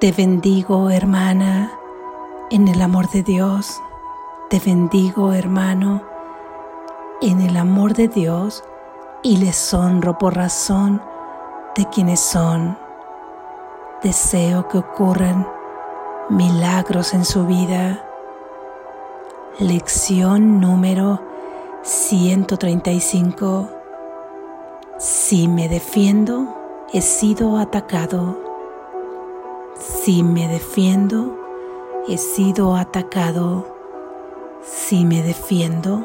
Te bendigo, hermana, en el amor de Dios. Te bendigo, hermano, en el amor de Dios y les honro por razón de quienes son. Deseo que ocurran milagros en su vida. Lección número 135. Si me defiendo, he sido atacado. Si me defiendo, he sido atacado. Si me defiendo,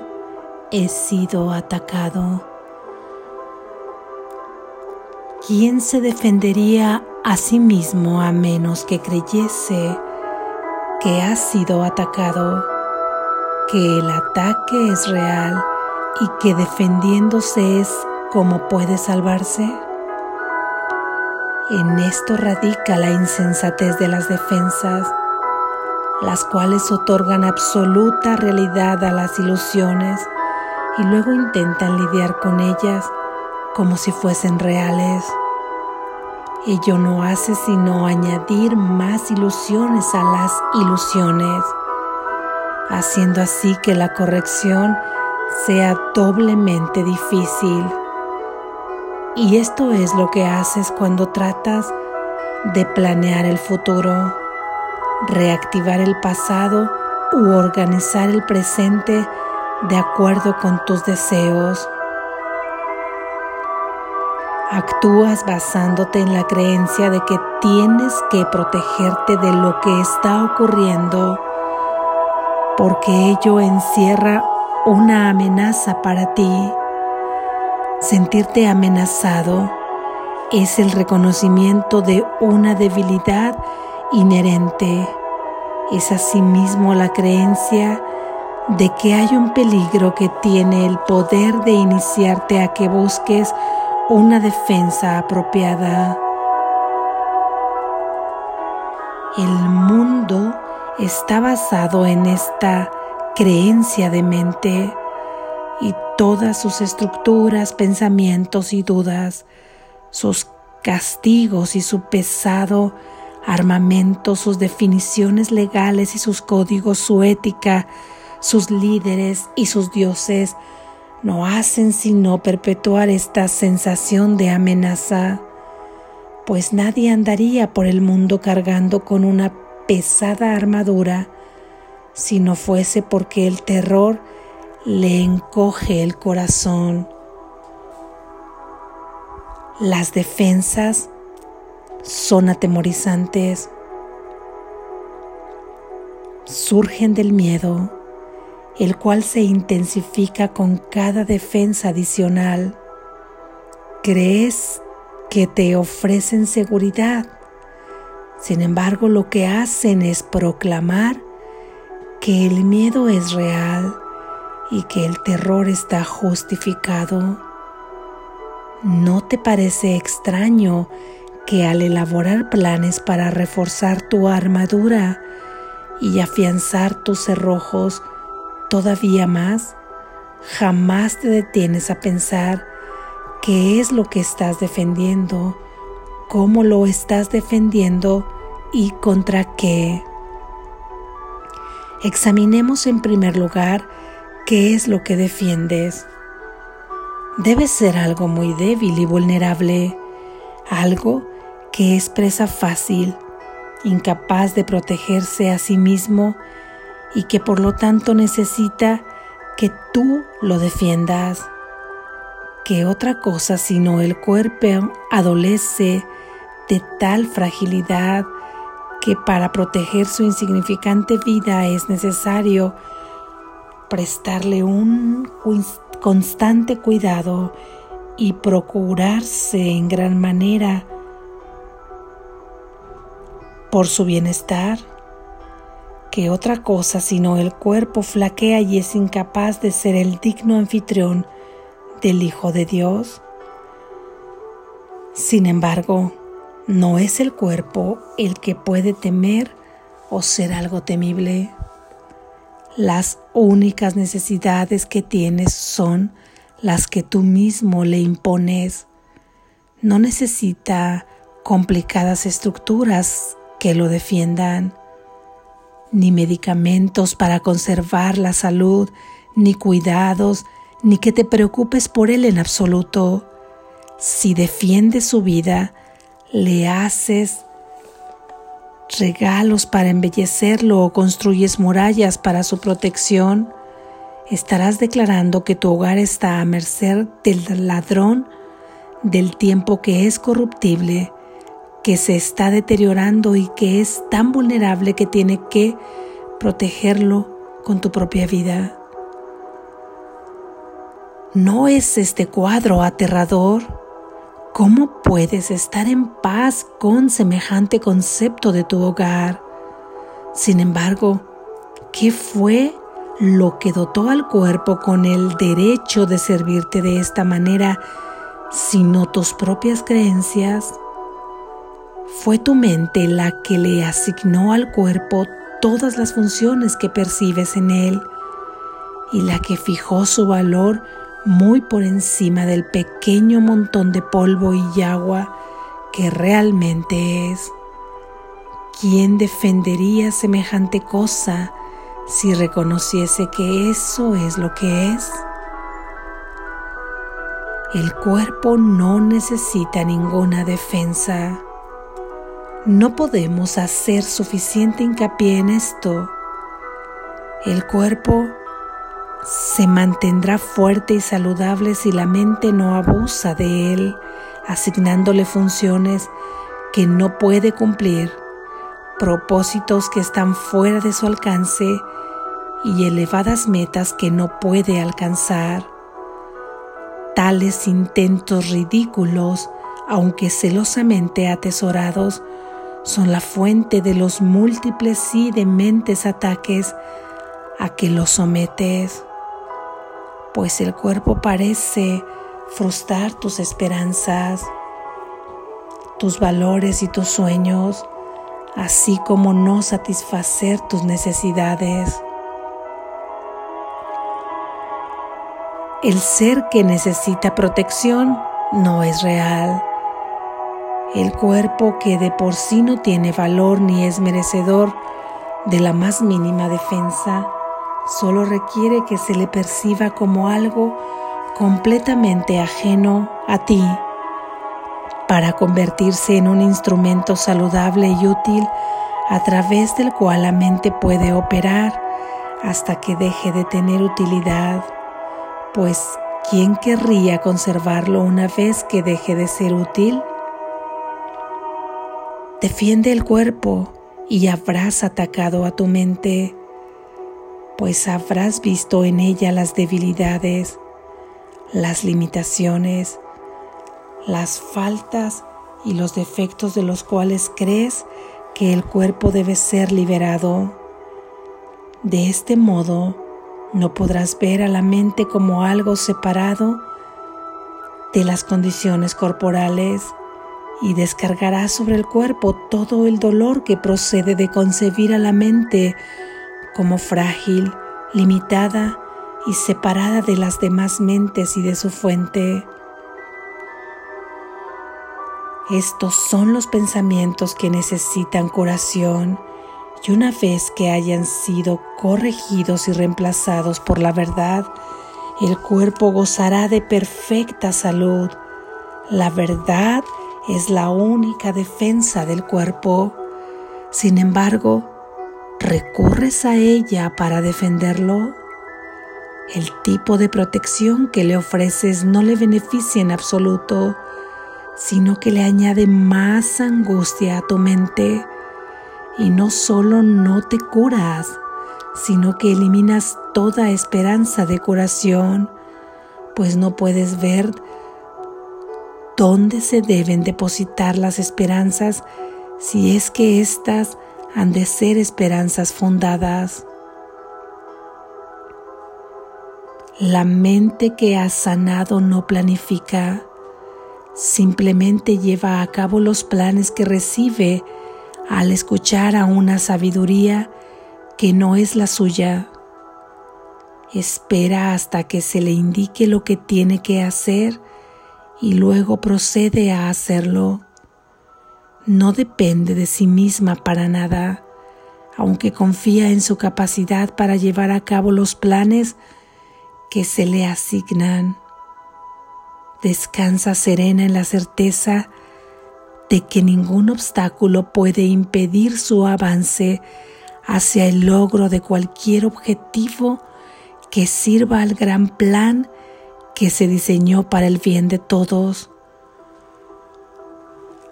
he sido atacado. ¿Quién se defendería a sí mismo a menos que creyese que ha sido atacado, que el ataque es real y que defendiéndose es como puede salvarse? En esto radica la insensatez de las defensas, las cuales otorgan absoluta realidad a las ilusiones y luego intentan lidiar con ellas como si fuesen reales. Ello no hace sino añadir más ilusiones a las ilusiones, haciendo así que la corrección sea doblemente difícil. Y esto es lo que haces cuando tratas de planear el futuro, reactivar el pasado u organizar el presente de acuerdo con tus deseos. Actúas basándote en la creencia de que tienes que protegerte de lo que está ocurriendo porque ello encierra una amenaza para ti. Sentirte amenazado es el reconocimiento de una debilidad inherente. Es asimismo la creencia de que hay un peligro que tiene el poder de iniciarte a que busques una defensa apropiada. El mundo está basado en esta creencia de mente y todas sus estructuras, pensamientos y dudas, sus castigos y su pesado armamento, sus definiciones legales y sus códigos, su ética, sus líderes y sus dioses, no hacen sino perpetuar esta sensación de amenaza, pues nadie andaría por el mundo cargando con una pesada armadura si no fuese porque el terror le encoge el corazón. Las defensas son atemorizantes, surgen del miedo, el cual se intensifica con cada defensa adicional. Crees que te ofrecen seguridad, sin embargo lo que hacen es proclamar que el miedo es real y que el terror está justificado. ¿No te parece extraño que al elaborar planes para reforzar tu armadura y afianzar tus cerrojos todavía más, jamás te detienes a pensar qué es lo que estás defendiendo, cómo lo estás defendiendo y contra qué? Examinemos en primer lugar ¿Qué es lo que defiendes? Debe ser algo muy débil y vulnerable, algo que es presa fácil, incapaz de protegerse a sí mismo y que por lo tanto necesita que tú lo defiendas. ¿Qué otra cosa sino el cuerpo adolece de tal fragilidad que para proteger su insignificante vida es necesario prestarle un constante cuidado y procurarse en gran manera por su bienestar, que otra cosa sino el cuerpo flaquea y es incapaz de ser el digno anfitrión del Hijo de Dios. Sin embargo, no es el cuerpo el que puede temer o ser algo temible. Las únicas necesidades que tienes son las que tú mismo le impones. No necesita complicadas estructuras que lo defiendan, ni medicamentos para conservar la salud, ni cuidados, ni que te preocupes por él en absoluto. Si defiendes su vida, le haces regalos para embellecerlo o construyes murallas para su protección, estarás declarando que tu hogar está a merced del ladrón del tiempo que es corruptible, que se está deteriorando y que es tan vulnerable que tiene que protegerlo con tu propia vida. ¿No es este cuadro aterrador? ¿Cómo puedes estar en paz con semejante concepto de tu hogar? Sin embargo, ¿qué fue lo que dotó al cuerpo con el derecho de servirte de esta manera, sino tus propias creencias? Fue tu mente la que le asignó al cuerpo todas las funciones que percibes en él y la que fijó su valor muy por encima del pequeño montón de polvo y agua que realmente es. ¿Quién defendería semejante cosa si reconociese que eso es lo que es? El cuerpo no necesita ninguna defensa. No podemos hacer suficiente hincapié en esto. El cuerpo se mantendrá fuerte y saludable si la mente no abusa de él, asignándole funciones que no puede cumplir, propósitos que están fuera de su alcance y elevadas metas que no puede alcanzar. Tales intentos ridículos, aunque celosamente atesorados, son la fuente de los múltiples y dementes ataques a que los sometes pues el cuerpo parece frustrar tus esperanzas, tus valores y tus sueños, así como no satisfacer tus necesidades. El ser que necesita protección no es real. El cuerpo que de por sí no tiene valor ni es merecedor de la más mínima defensa solo requiere que se le perciba como algo completamente ajeno a ti para convertirse en un instrumento saludable y útil a través del cual la mente puede operar hasta que deje de tener utilidad, pues ¿quién querría conservarlo una vez que deje de ser útil? Defiende el cuerpo y habrás atacado a tu mente pues habrás visto en ella las debilidades, las limitaciones, las faltas y los defectos de los cuales crees que el cuerpo debe ser liberado. De este modo, no podrás ver a la mente como algo separado de las condiciones corporales y descargarás sobre el cuerpo todo el dolor que procede de concebir a la mente como frágil, limitada y separada de las demás mentes y de su fuente. Estos son los pensamientos que necesitan curación y una vez que hayan sido corregidos y reemplazados por la verdad, el cuerpo gozará de perfecta salud. La verdad es la única defensa del cuerpo. Sin embargo, ¿Recurres a ella para defenderlo? El tipo de protección que le ofreces no le beneficia en absoluto, sino que le añade más angustia a tu mente y no solo no te curas, sino que eliminas toda esperanza de curación, pues no puedes ver dónde se deben depositar las esperanzas si es que éstas han de ser esperanzas fundadas. La mente que ha sanado no planifica, simplemente lleva a cabo los planes que recibe al escuchar a una sabiduría que no es la suya. Espera hasta que se le indique lo que tiene que hacer y luego procede a hacerlo. No depende de sí misma para nada, aunque confía en su capacidad para llevar a cabo los planes que se le asignan. Descansa serena en la certeza de que ningún obstáculo puede impedir su avance hacia el logro de cualquier objetivo que sirva al gran plan que se diseñó para el bien de todos.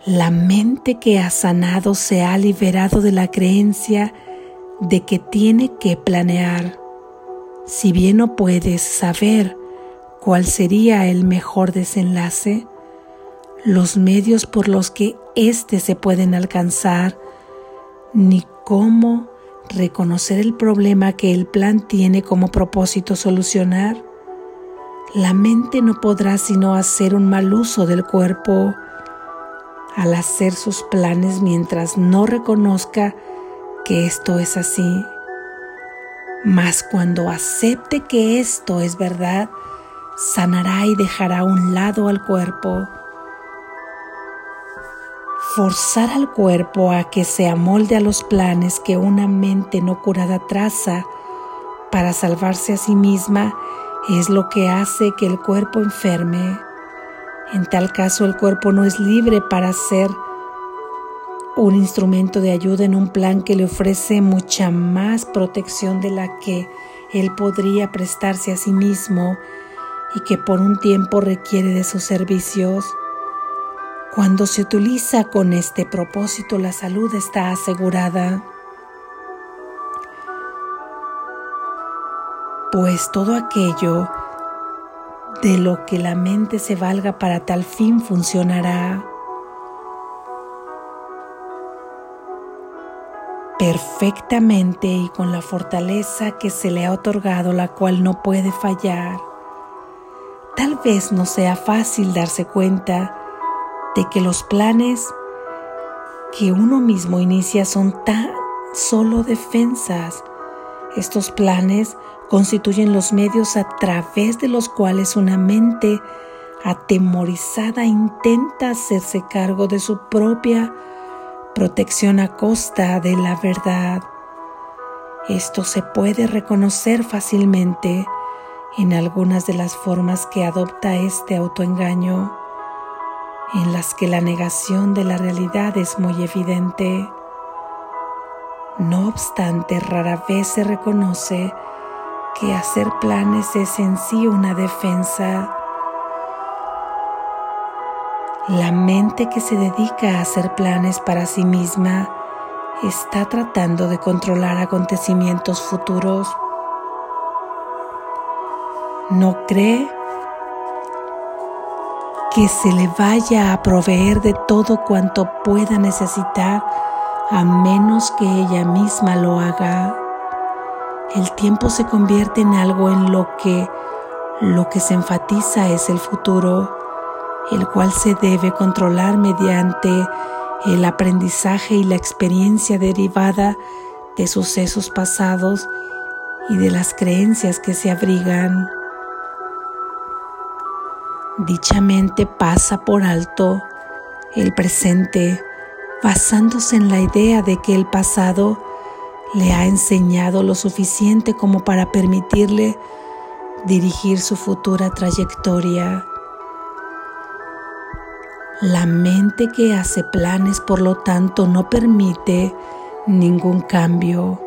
La mente que ha sanado se ha liberado de la creencia de que tiene que planear. Si bien no puedes saber cuál sería el mejor desenlace, los medios por los que éste se pueden alcanzar, ni cómo reconocer el problema que el plan tiene como propósito solucionar, la mente no podrá sino hacer un mal uso del cuerpo al hacer sus planes mientras no reconozca que esto es así. Mas cuando acepte que esto es verdad, sanará y dejará a un lado al cuerpo forzar al cuerpo a que se amolde a los planes que una mente no curada traza para salvarse a sí misma es lo que hace que el cuerpo enferme. En tal caso el cuerpo no es libre para ser un instrumento de ayuda en un plan que le ofrece mucha más protección de la que él podría prestarse a sí mismo y que por un tiempo requiere de sus servicios. Cuando se utiliza con este propósito, la salud está asegurada. Pues todo aquello de lo que la mente se valga para tal fin funcionará perfectamente y con la fortaleza que se le ha otorgado, la cual no puede fallar. Tal vez no sea fácil darse cuenta de que los planes que uno mismo inicia son tan solo defensas. Estos planes constituyen los medios a través de los cuales una mente atemorizada intenta hacerse cargo de su propia protección a costa de la verdad. Esto se puede reconocer fácilmente en algunas de las formas que adopta este autoengaño en las que la negación de la realidad es muy evidente. No obstante, rara vez se reconoce que hacer planes es en sí una defensa. La mente que se dedica a hacer planes para sí misma está tratando de controlar acontecimientos futuros. No cree que se le vaya a proveer de todo cuanto pueda necesitar a menos que ella misma lo haga. El tiempo se convierte en algo en lo que lo que se enfatiza es el futuro, el cual se debe controlar mediante el aprendizaje y la experiencia derivada de sucesos pasados y de las creencias que se abrigan. Dicha mente pasa por alto el presente basándose en la idea de que el pasado le ha enseñado lo suficiente como para permitirle dirigir su futura trayectoria. La mente que hace planes, por lo tanto, no permite ningún cambio.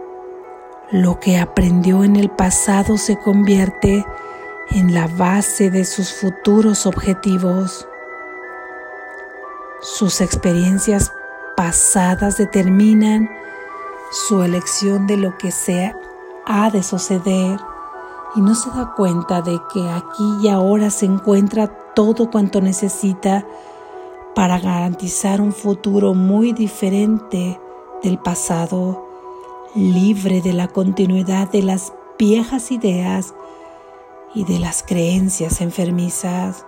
Lo que aprendió en el pasado se convierte en la base de sus futuros objetivos. Sus experiencias pasadas determinan su elección de lo que se ha de suceder y no se da cuenta de que aquí y ahora se encuentra todo cuanto necesita para garantizar un futuro muy diferente del pasado, libre de la continuidad de las viejas ideas y de las creencias enfermizas.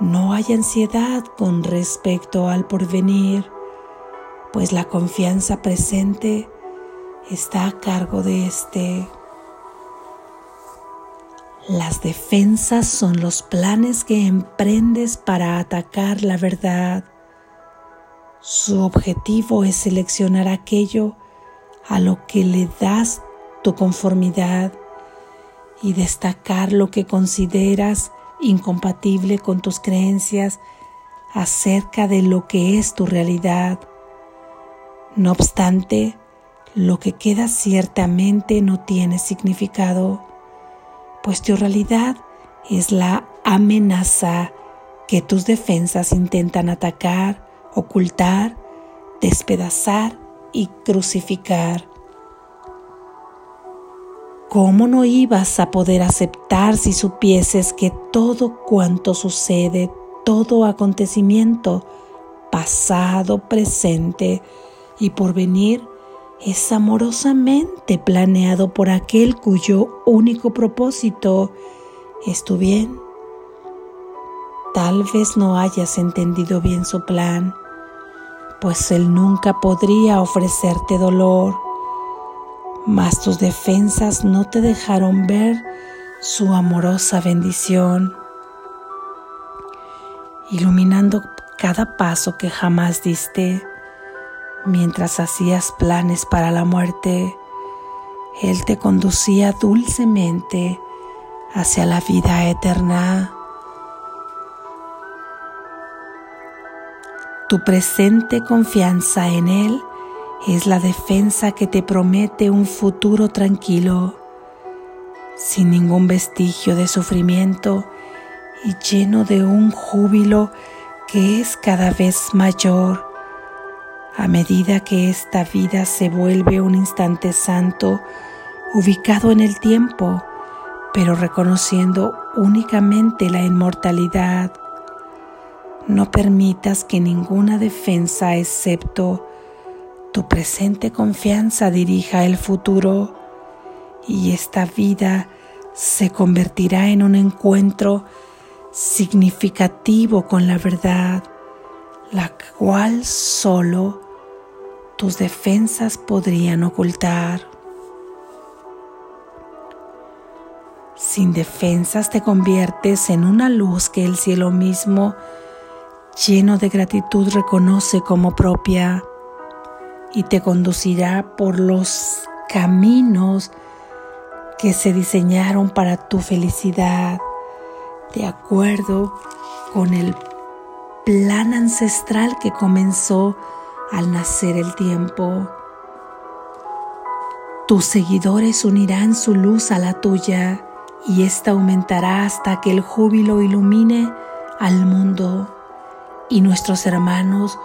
No hay ansiedad con respecto al porvenir, pues la confianza presente está a cargo de éste. Las defensas son los planes que emprendes para atacar la verdad. Su objetivo es seleccionar aquello a lo que le das tu conformidad y destacar lo que consideras incompatible con tus creencias acerca de lo que es tu realidad. No obstante, lo que queda ciertamente no tiene significado, pues tu realidad es la amenaza que tus defensas intentan atacar, ocultar, despedazar y crucificar. ¿Cómo no ibas a poder aceptar si supieses que todo cuanto sucede, todo acontecimiento, pasado, presente y por venir, es amorosamente planeado por aquel cuyo único propósito es tu bien? Tal vez no hayas entendido bien su plan, pues él nunca podría ofrecerte dolor mas tus defensas no te dejaron ver su amorosa bendición, iluminando cada paso que jamás diste mientras hacías planes para la muerte. Él te conducía dulcemente hacia la vida eterna. Tu presente confianza en Él es la defensa que te promete un futuro tranquilo, sin ningún vestigio de sufrimiento y lleno de un júbilo que es cada vez mayor a medida que esta vida se vuelve un instante santo ubicado en el tiempo, pero reconociendo únicamente la inmortalidad. No permitas que ninguna defensa excepto tu presente confianza dirija el futuro y esta vida se convertirá en un encuentro significativo con la verdad, la cual solo tus defensas podrían ocultar. Sin defensas te conviertes en una luz que el cielo mismo, lleno de gratitud, reconoce como propia y te conducirá por los caminos que se diseñaron para tu felicidad, de acuerdo con el plan ancestral que comenzó al nacer el tiempo. Tus seguidores unirán su luz a la tuya y ésta aumentará hasta que el júbilo ilumine al mundo y nuestros hermanos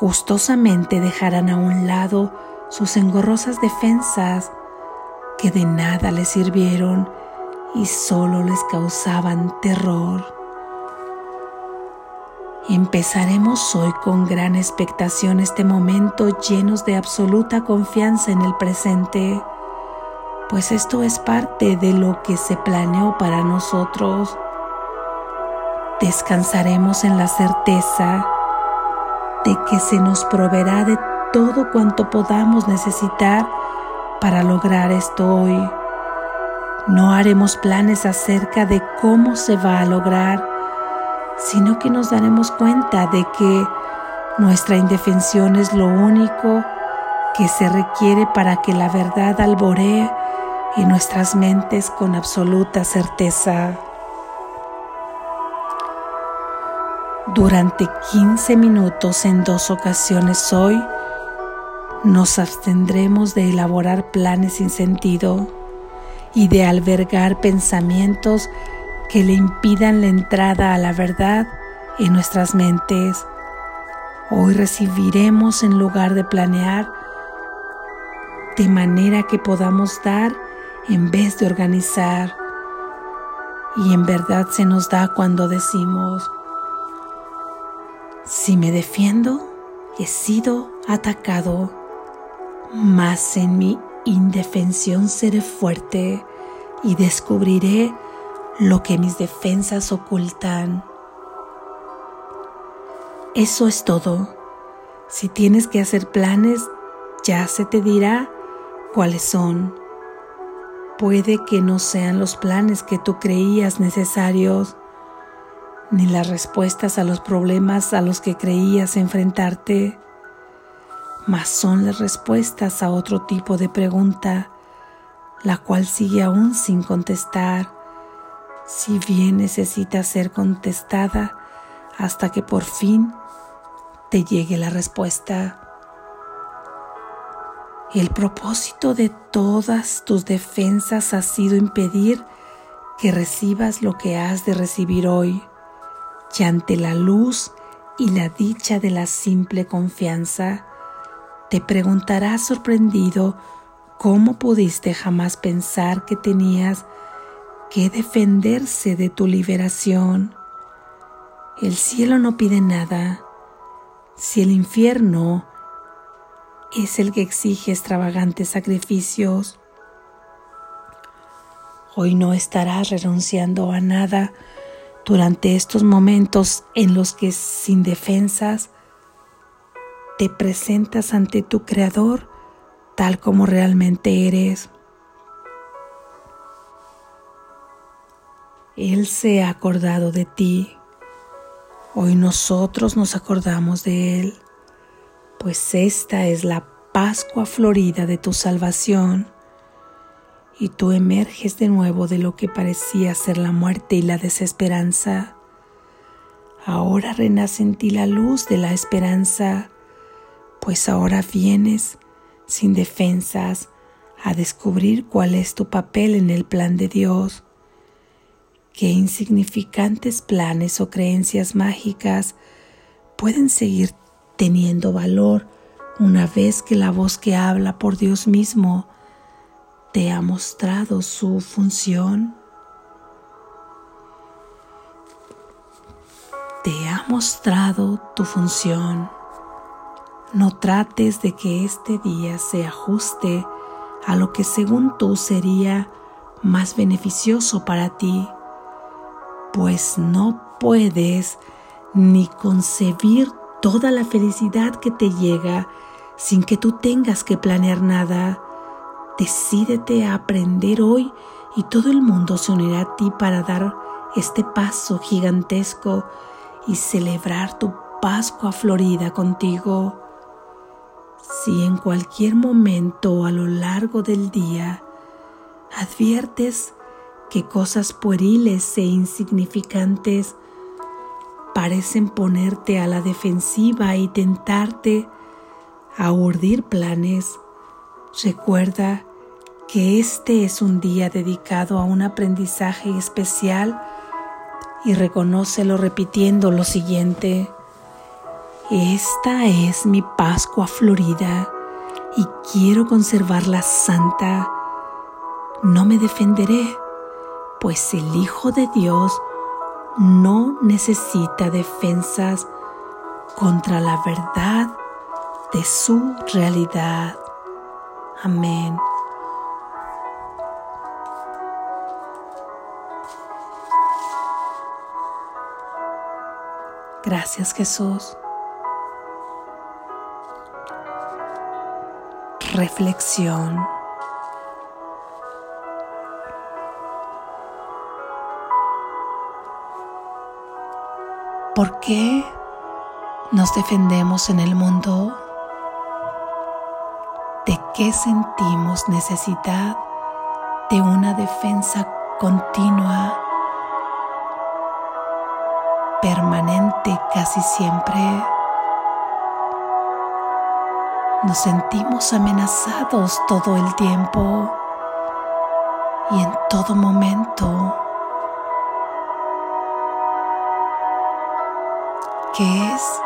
gustosamente dejarán a un lado sus engorrosas defensas que de nada les sirvieron y solo les causaban terror. Empezaremos hoy con gran expectación este momento llenos de absoluta confianza en el presente, pues esto es parte de lo que se planeó para nosotros. Descansaremos en la certeza de que se nos proveerá de todo cuanto podamos necesitar para lograr esto hoy. No haremos planes acerca de cómo se va a lograr, sino que nos daremos cuenta de que nuestra indefensión es lo único que se requiere para que la verdad alboree en nuestras mentes con absoluta certeza. Durante 15 minutos en dos ocasiones hoy nos abstendremos de elaborar planes sin sentido y de albergar pensamientos que le impidan la entrada a la verdad en nuestras mentes. Hoy recibiremos en lugar de planear, de manera que podamos dar en vez de organizar. Y en verdad se nos da cuando decimos, si me defiendo, he sido atacado, mas en mi indefensión seré fuerte y descubriré lo que mis defensas ocultan. Eso es todo. Si tienes que hacer planes, ya se te dirá cuáles son. Puede que no sean los planes que tú creías necesarios, ni las respuestas a los problemas a los que creías enfrentarte. mas son las respuestas a otro tipo de pregunta, la cual sigue aún sin contestar, si bien necesita ser contestada hasta que por fin te llegue la respuesta. El propósito de todas tus defensas ha sido impedir que recibas lo que has de recibir hoy, y ante la luz y la dicha de la simple confianza, te preguntarás sorprendido cómo pudiste jamás pensar que tenías que defenderse de tu liberación. El cielo no pide nada, si el infierno es el que exige extravagantes sacrificios. Hoy no estarás renunciando a nada durante estos momentos en los que sin defensas te presentas ante tu Creador tal como realmente eres. Él se ha acordado de ti. Hoy nosotros nos acordamos de Él, pues esta es la Pascua florida de tu salvación y tú emerges de nuevo de lo que parecía ser la muerte y la desesperanza. Ahora renace en ti la luz de la esperanza, pues ahora vienes sin defensas a descubrir cuál es tu papel en el plan de Dios qué insignificantes planes o creencias mágicas pueden seguir teniendo valor una vez que la voz que habla por Dios mismo te ha mostrado su función. Te ha mostrado tu función. No trates de que este día se ajuste a lo que según tú sería más beneficioso para ti pues no puedes ni concebir toda la felicidad que te llega sin que tú tengas que planear nada. Decídete a aprender hoy y todo el mundo se unirá a ti para dar este paso gigantesco y celebrar tu Pascua Florida contigo. Si en cualquier momento a lo largo del día adviertes que cosas pueriles e insignificantes parecen ponerte a la defensiva y tentarte a urdir planes. Recuerda que este es un día dedicado a un aprendizaje especial y reconócelo repitiendo lo siguiente. Esta es mi Pascua Florida y quiero conservarla santa. No me defenderé pues el Hijo de Dios no necesita defensas contra la verdad de su realidad. Amén. Gracias Jesús. Reflexión. Qué nos defendemos en el mundo? ¿De qué sentimos necesidad de una defensa continua, permanente casi siempre? Nos sentimos amenazados todo el tiempo y en todo momento. ¿Qué es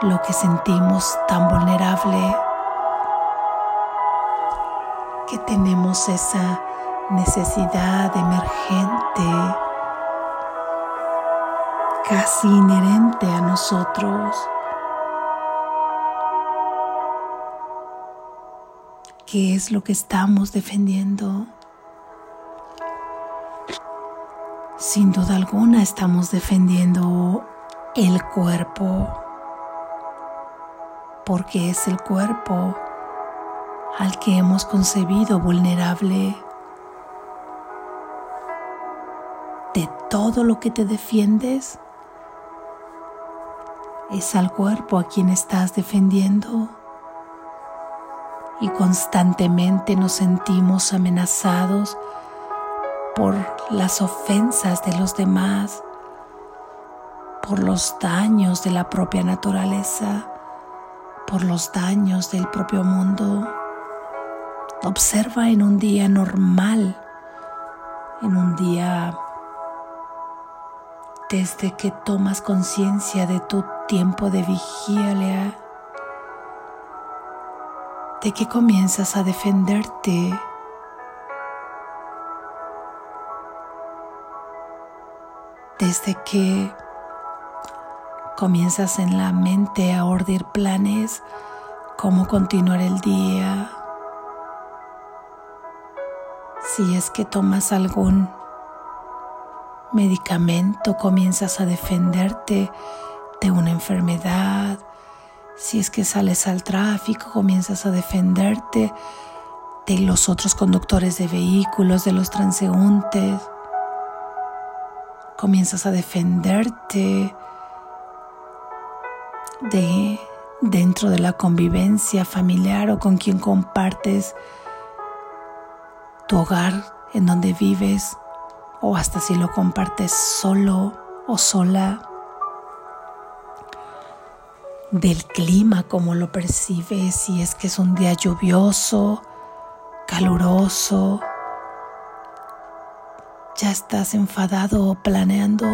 lo que sentimos tan vulnerable? Que tenemos esa necesidad emergente, casi inherente a nosotros. ¿Qué es lo que estamos defendiendo? Sin duda alguna estamos defendiendo el cuerpo, porque es el cuerpo al que hemos concebido vulnerable. De todo lo que te defiendes, es al cuerpo a quien estás defendiendo. y constantemente nos sentimos amenazados por las ofensas de los demás, por los daños de la propia naturaleza, por los daños del propio mundo. Observa en un día normal, en un día desde que tomas conciencia de tu tiempo de vigilia, de que comienzas a defenderte desde que comienzas en la mente a ordenar planes, cómo continuar el día, si es que tomas algún medicamento, comienzas a defenderte de una enfermedad, si es que sales al tráfico, comienzas a defenderte de los otros conductores de vehículos, de los transeúntes. Comienzas a defenderte de dentro de la convivencia familiar o con quien compartes tu hogar en donde vives o hasta si lo compartes solo o sola del clima como lo percibes si es que es un día lluvioso caluroso ya estás enfadado o planeando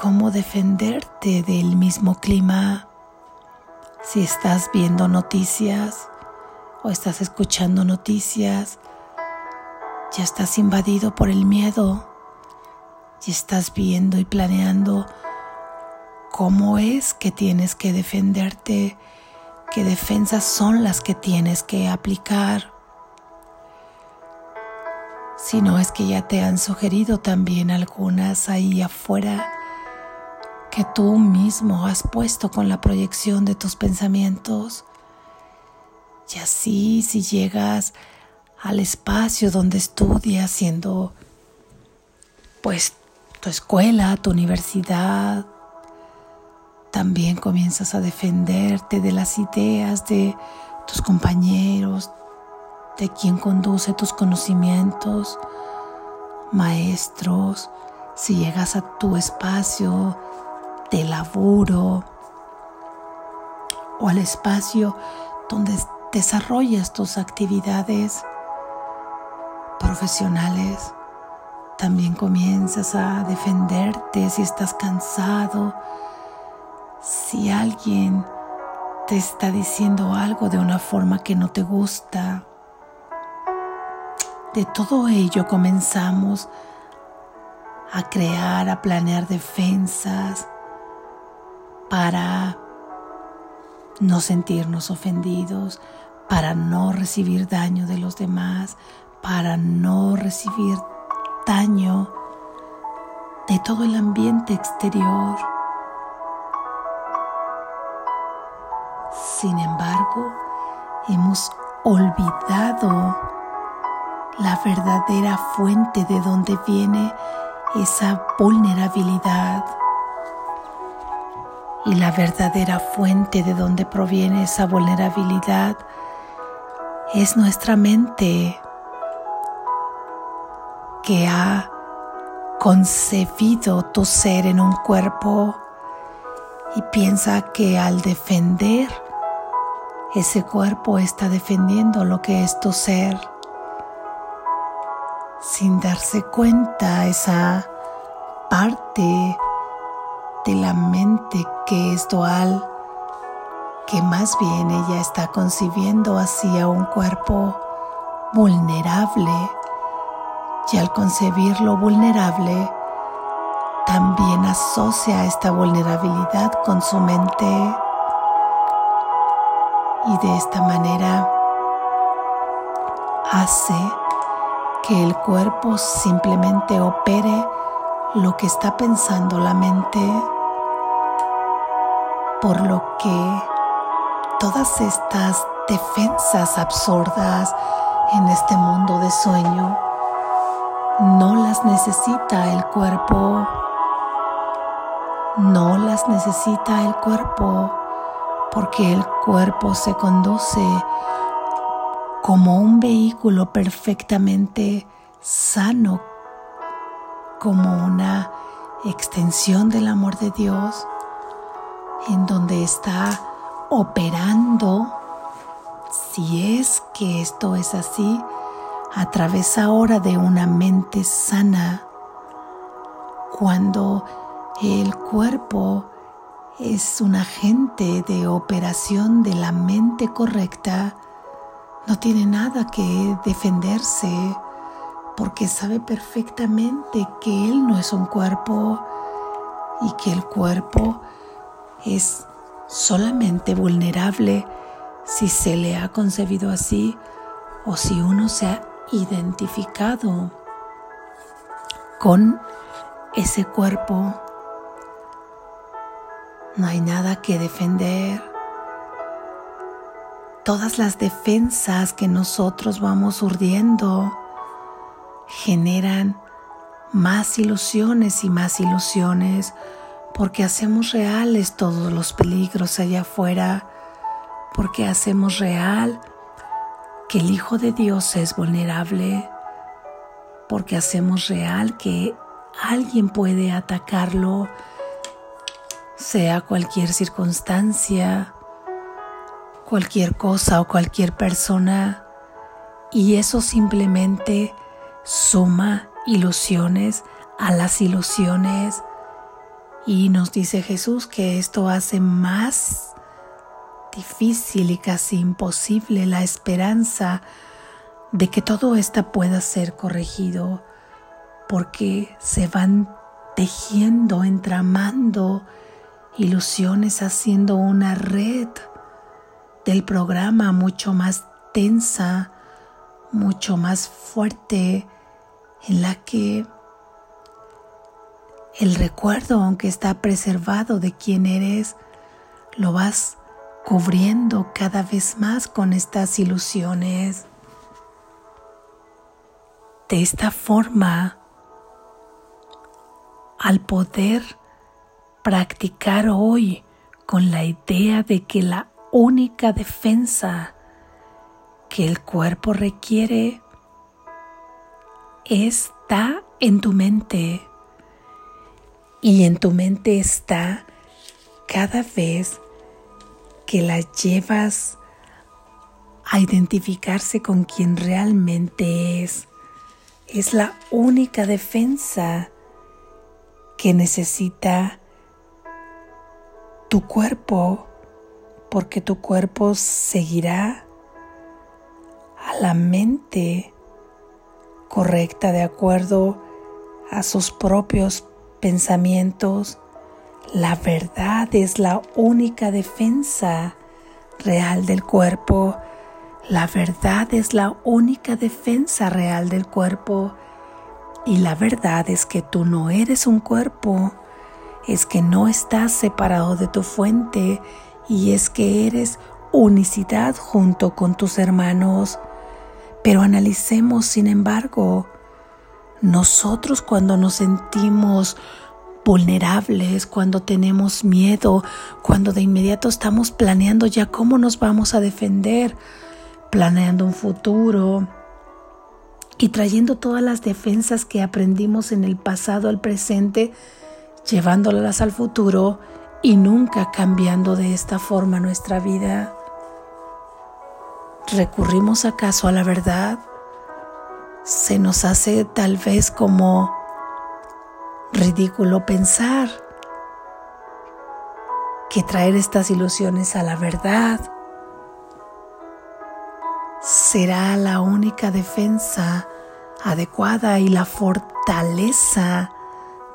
cómo defenderte del mismo clima. Si estás viendo noticias o estás escuchando noticias, ya estás invadido por el miedo y estás viendo y planeando cómo es que tienes que defenderte, qué defensas son las que tienes que aplicar si no es que ya te han sugerido también algunas ahí afuera que tú mismo has puesto con la proyección de tus pensamientos. Y así si llegas al espacio donde estudias, siendo pues tu escuela, tu universidad, también comienzas a defenderte de las ideas de tus compañeros, de quien conduce tus conocimientos, maestros, si llegas a tu espacio de laburo o al espacio donde desarrollas tus actividades profesionales, también comienzas a defenderte si estás cansado, si alguien te está diciendo algo de una forma que no te gusta. De todo ello comenzamos a crear, a planear defensas para no sentirnos ofendidos, para no recibir daño de los demás, para no recibir daño de todo el ambiente exterior. Sin embargo, hemos olvidado la verdadera fuente de donde viene esa vulnerabilidad. Y la verdadera fuente de donde proviene esa vulnerabilidad es nuestra mente que ha concebido tu ser en un cuerpo y piensa que al defender ese cuerpo está defendiendo lo que es tu ser sin darse cuenta esa parte de la mente que es dual, que más bien ella está concibiendo hacia un cuerpo vulnerable y al concebirlo vulnerable, también asocia esta vulnerabilidad con su mente. Y de esta manera hace que el cuerpo simplemente opere lo que está pensando la mente, por lo que todas estas defensas absurdas en este mundo de sueño no las necesita el cuerpo, no las necesita el cuerpo, porque el cuerpo se conduce como un vehículo perfectamente sano, como una extensión del amor de Dios, en donde está operando, si es que esto es así, a través ahora de una mente sana, cuando el cuerpo es un agente de operación de la mente correcta, no tiene nada que defenderse porque sabe perfectamente que él no es un cuerpo y que el cuerpo es solamente vulnerable si se le ha concebido así o si uno se ha identificado con ese cuerpo. No hay nada que defender todas las defensas que nosotros vamos urdiendo generan más ilusiones y más ilusiones porque hacemos reales todos los peligros allá afuera, porque hacemos real que el Hijo de Dios es vulnerable, porque hacemos real que alguien puede atacarlo, sea cualquier circunstancia, cualquier cosa o cualquier persona. Y eso simplemente suma ilusiones a las ilusiones y nos dice Jesús que esto hace más difícil y casi imposible la esperanza de que todo esto pueda ser corregido porque se van tejiendo, entramando ilusiones haciendo una red del programa mucho más tensa, mucho más fuerte, en la que el recuerdo, aunque está preservado de quién eres, lo vas cubriendo cada vez más con estas ilusiones. De esta forma, al poder practicar hoy con la idea de que la única defensa que el cuerpo requiere está en tu mente. Y en tu mente está cada vez que la llevas a identificarse con quien realmente es. Es la única defensa que necesita tu cuerpo porque tu cuerpo seguirá a la mente correcta de acuerdo a sus propios pensamientos. La verdad es la única defensa real del cuerpo. La verdad es la única defensa real del cuerpo. Y la verdad es que tú no eres un cuerpo, es que no estás separado de tu fuente y es que eres unicidad junto con tus hermanos. Pero analicemos, sin embargo, nosotros cuando nos sentimos vulnerables, cuando tenemos miedo, cuando de inmediato estamos planeando ya cómo nos vamos a defender, planeando un futuro y trayendo todas las defensas que aprendimos en el pasado al presente, llevándolas al futuro, y nunca cambiando de esta forma nuestra vida. ¿Recurrimos acaso a la verdad? Se nos hace tal vez como ridículo pensar que traer estas ilusiones a la verdad será la única defensa adecuada y la fortaleza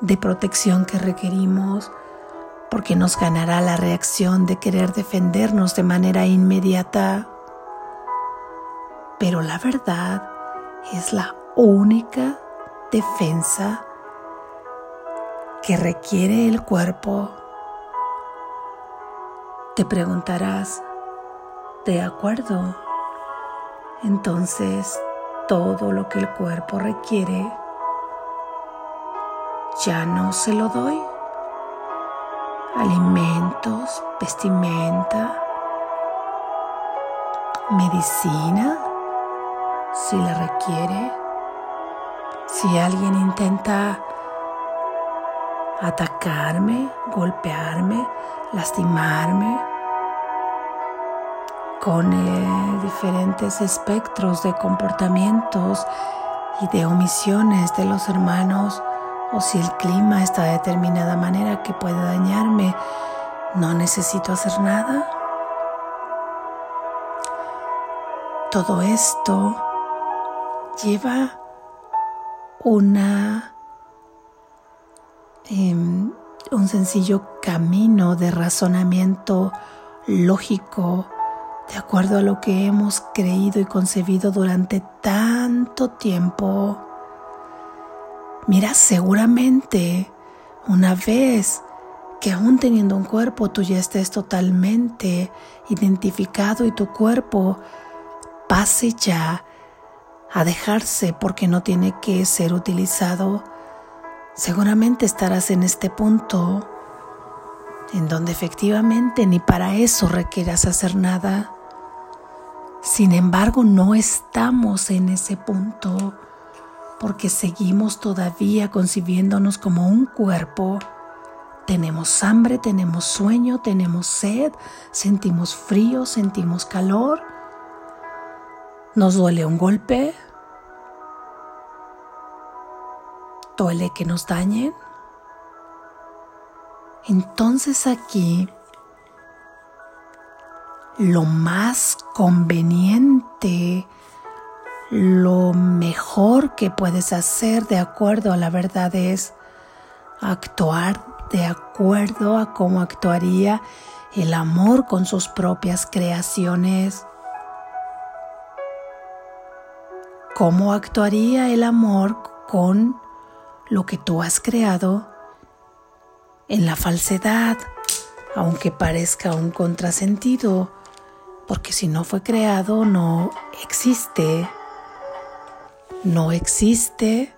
de protección que requerimos porque nos ganará la reacción de querer defendernos de manera inmediata. Pero la verdad es la única defensa que requiere el cuerpo. Te preguntarás, ¿de acuerdo? Entonces, todo lo que el cuerpo requiere, ya no se lo doy alimentos, vestimenta, medicina, si le requiere. Si alguien intenta atacarme, golpearme, lastimarme, con eh, diferentes espectros de comportamientos y de omisiones de los hermanos, o si el clima está de determinada manera que puede dañarme, no necesito hacer nada. Todo esto lleva una em, un sencillo camino de razonamiento lógico de acuerdo a lo que hemos creído y concebido durante tanto tiempo. Mira, seguramente una vez que aún teniendo un cuerpo tú ya estés totalmente identificado y tu cuerpo pase ya a dejarse porque no tiene que ser utilizado, seguramente estarás en este punto en donde efectivamente ni para eso requieras hacer nada. Sin embargo, no estamos en ese punto porque seguimos todavía concibiéndonos como un cuerpo. Tenemos hambre, tenemos sueño, tenemos sed, sentimos frío, sentimos calor. Nos duele un golpe. Duele que nos dañen. Entonces aquí lo más conveniente, lo mejor que puedes hacer de acuerdo a la verdad es actuar de acuerdo a cómo actuaría el amor con sus propias creaciones. ¿Cómo actuaría el amor con lo que tú has creado en la falsedad, aunque parezca un contrasentido? porque si no fue creado no existe, no existe,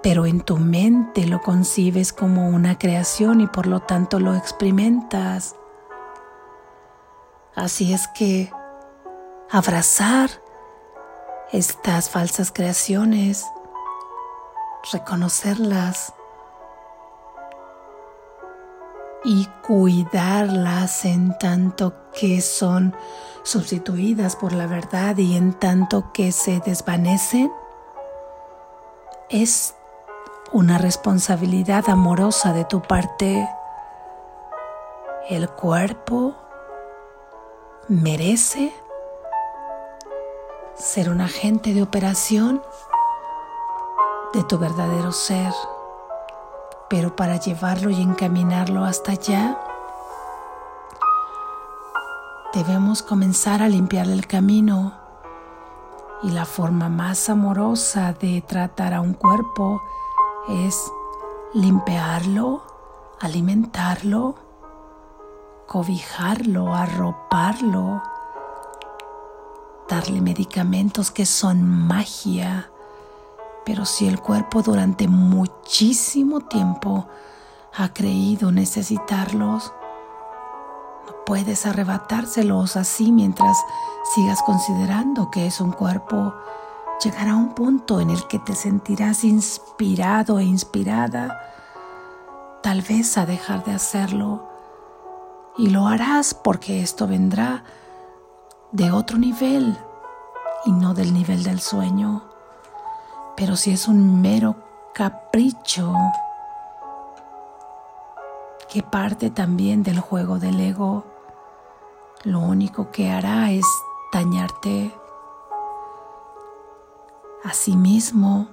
pero en tu mente lo concibes como una creación y por lo tanto lo experimentas. Así es que abrazar estas falsas creaciones, reconocerlas, y cuidarlas en tanto que son sustituidas por la verdad y en tanto que se desvanecen, es una responsabilidad amorosa de tu parte. El cuerpo merece ser un agente de operación de tu verdadero ser pero para llevarlo y encaminarlo hasta allá, debemos comenzar a limpiarle el camino. Y la forma más amorosa de tratar a un cuerpo es limpiarlo, alimentarlo, cobijarlo, arroparlo, darle medicamentos que son magia pero si el cuerpo durante muchísimo tiempo ha creído necesitarlos, no puedes arrebatárselos así mientras sigas considerando que es un cuerpo. Llegará un punto en el que te sentirás inspirado e inspirada, tal vez a dejar de hacerlo. Y lo harás porque esto vendrá de otro nivel y no del nivel del sueño. Pero si es un mero capricho que parte también del juego del ego, lo único que hará es dañarte a sí mismo.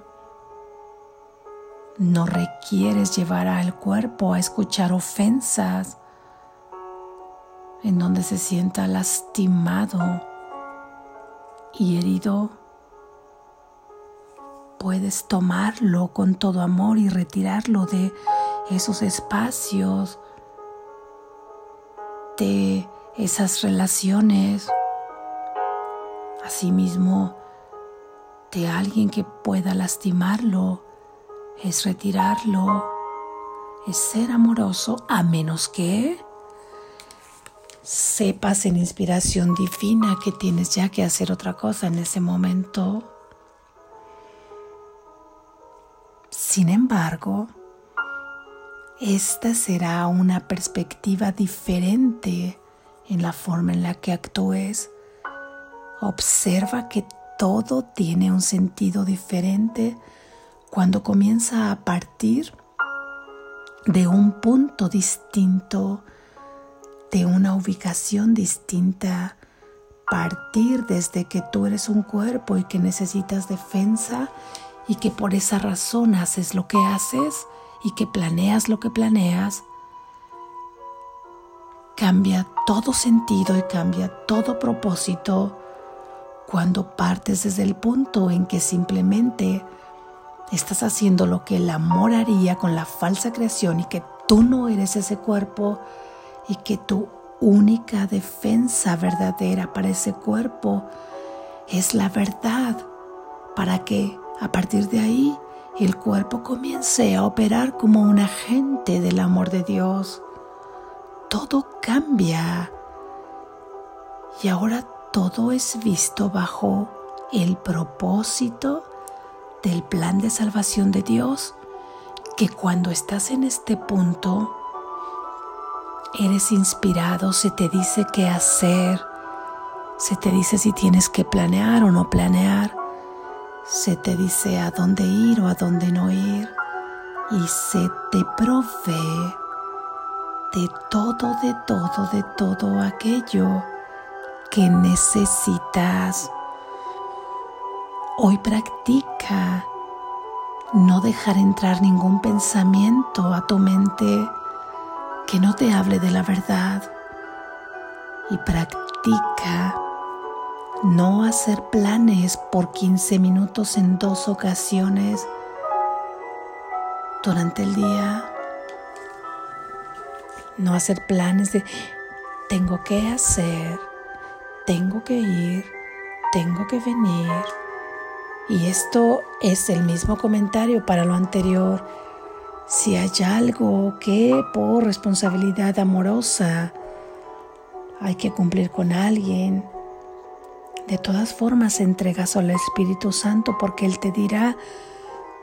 No requieres llevar al cuerpo a escuchar ofensas en donde se sienta lastimado y herido puedes tomarlo con todo amor y retirarlo de esos espacios, de esas relaciones, asimismo de alguien que pueda lastimarlo, es retirarlo, es ser amoroso a menos que sepas en inspiración divina que tienes ya que hacer otra cosa en ese momento. Sin embargo, esta será una perspectiva diferente en la forma en la que actúes. Observa que todo tiene un sentido diferente cuando comienza a partir de un punto distinto, de una ubicación distinta, partir desde que tú eres un cuerpo y que necesitas defensa y que por esa razón haces lo que haces y que planeas lo que planeas, cambia todo sentido y cambia todo propósito cuando partes desde el punto en que simplemente estás haciendo lo que el amor haría con la falsa creación y que tú no eres ese cuerpo y que tu única defensa verdadera para ese cuerpo es la verdad, para que a partir de ahí el cuerpo comience a operar como un agente del amor de Dios. Todo cambia y ahora todo es visto bajo el propósito del plan de salvación de Dios, que cuando estás en este punto, eres inspirado, se te dice qué hacer, se te dice si tienes que planear o no planear, se te dice a dónde ir o a dónde no ir y se te provee de todo, de todo, de todo aquello que necesitas. Hoy practica no dejar entrar ningún pensamiento a tu mente que no te hable de la verdad y practica no hacer planes por 15 minutos en dos ocasiones durante el día. No hacer planes de tengo que hacer, tengo que ir, tengo que venir y esto es el mismo comentario para lo anterior. Si hay algo que por responsabilidad amorosa hay que cumplir con alguien, de todas formas entregas al Espíritu Santo porque Él te dirá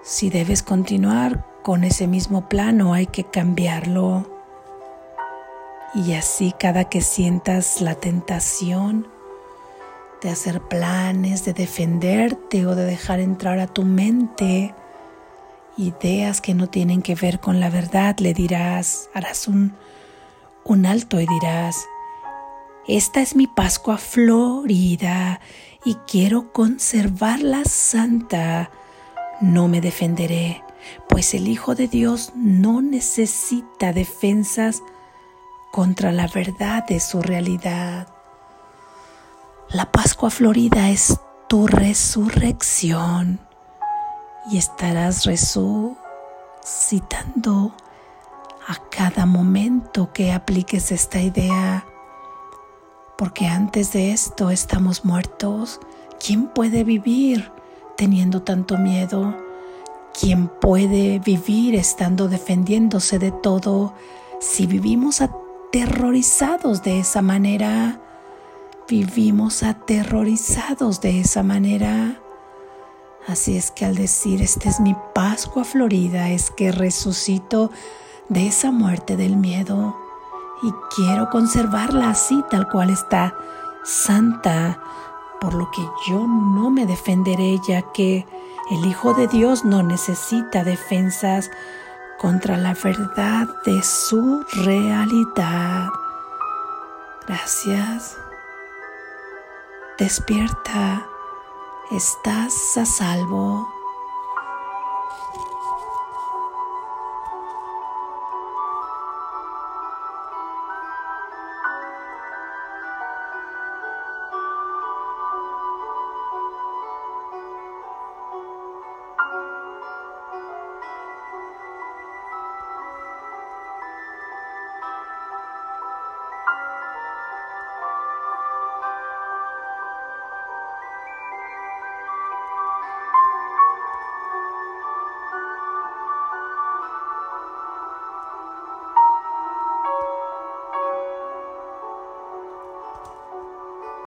si debes continuar con ese mismo plano, hay que cambiarlo. Y así cada que sientas la tentación, de hacer planes, de defenderte o de dejar entrar a tu mente ideas que no tienen que ver con la verdad, le dirás, harás un, un alto y dirás, esta es mi Pascua florida y quiero conservarla santa. No me defenderé, pues el Hijo de Dios no necesita defensas contra la verdad de su realidad. La Pascua Florida es tu resurrección y estarás resucitando a cada momento que apliques esta idea, porque antes de esto estamos muertos. ¿Quién puede vivir teniendo tanto miedo? ¿Quién puede vivir estando defendiéndose de todo si vivimos aterrorizados de esa manera? vivimos aterrorizados de esa manera. Así es que al decir, esta es mi Pascua Florida, es que resucito de esa muerte del miedo y quiero conservarla así, tal cual está, santa, por lo que yo no me defenderé, ya que el Hijo de Dios no necesita defensas contra la verdad de su realidad. Gracias. Despierta, estás a salvo.